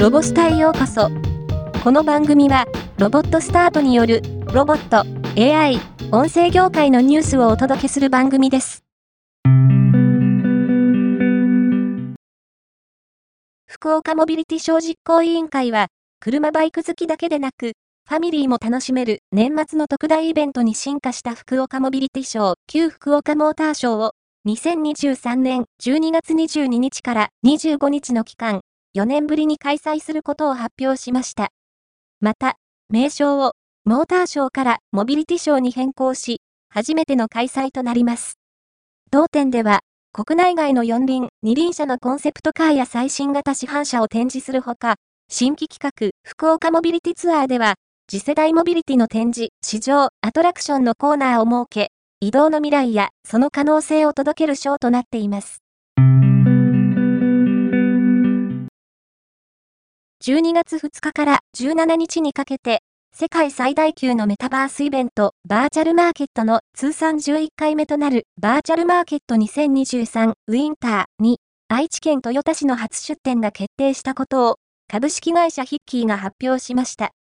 ロボスタへようこそ。この番組は、ロボットスタートによる、ロボット、AI、音声業界のニュースをお届けする番組です。福岡モビリティショー実行委員会は、車バイク好きだけでなく、ファミリーも楽しめる年末の特大イベントに進化した福岡モビリティショー、旧福岡モーターショーを2023年12月22日から25日の期間、4年ぶりに開催することを発表しました。また、名称をモーターショーからモビリティショーに変更し、初めての開催となります。同店では、国内外の四輪、二輪車のコンセプトカーや最新型市販車を展示するほか、新規企画、福岡モビリティツアーでは、次世代モビリティの展示、市場、アトラクションのコーナーを設け、移動の未来やその可能性を届けるショーとなっています。12月2日から17日にかけて、世界最大級のメタバースイベント、バーチャルマーケットの通算11回目となるバーチャルマーケット2023ウィンターに、愛知県豊田市の初出展が決定したことを、株式会社ヒッキーが発表しました。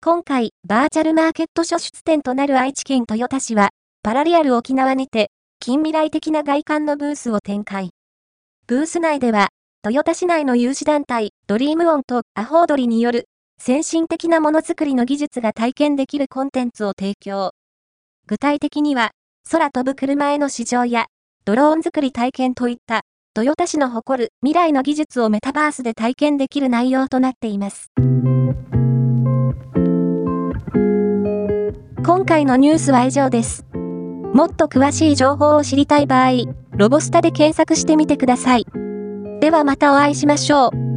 今回、バーチャルマーケット初出展となる愛知県豊田市は、パラリアル沖縄にて、近未来的な外観のブースを展開。ブース内では、豊田市内の有志団体、ドリームオンとアホードリによる、先進的なものづくりの技術が体験できるコンテンツを提供。具体的には、空飛ぶ車への試乗や、ドローン作り体験といった、豊田市の誇る未来の技術をメタバースで体験できる内容となっています。今回のニュースは以上です。もっと詳しい情報を知りたい場合、ロボスタで検索してみてください。ではまたお会いしましょう。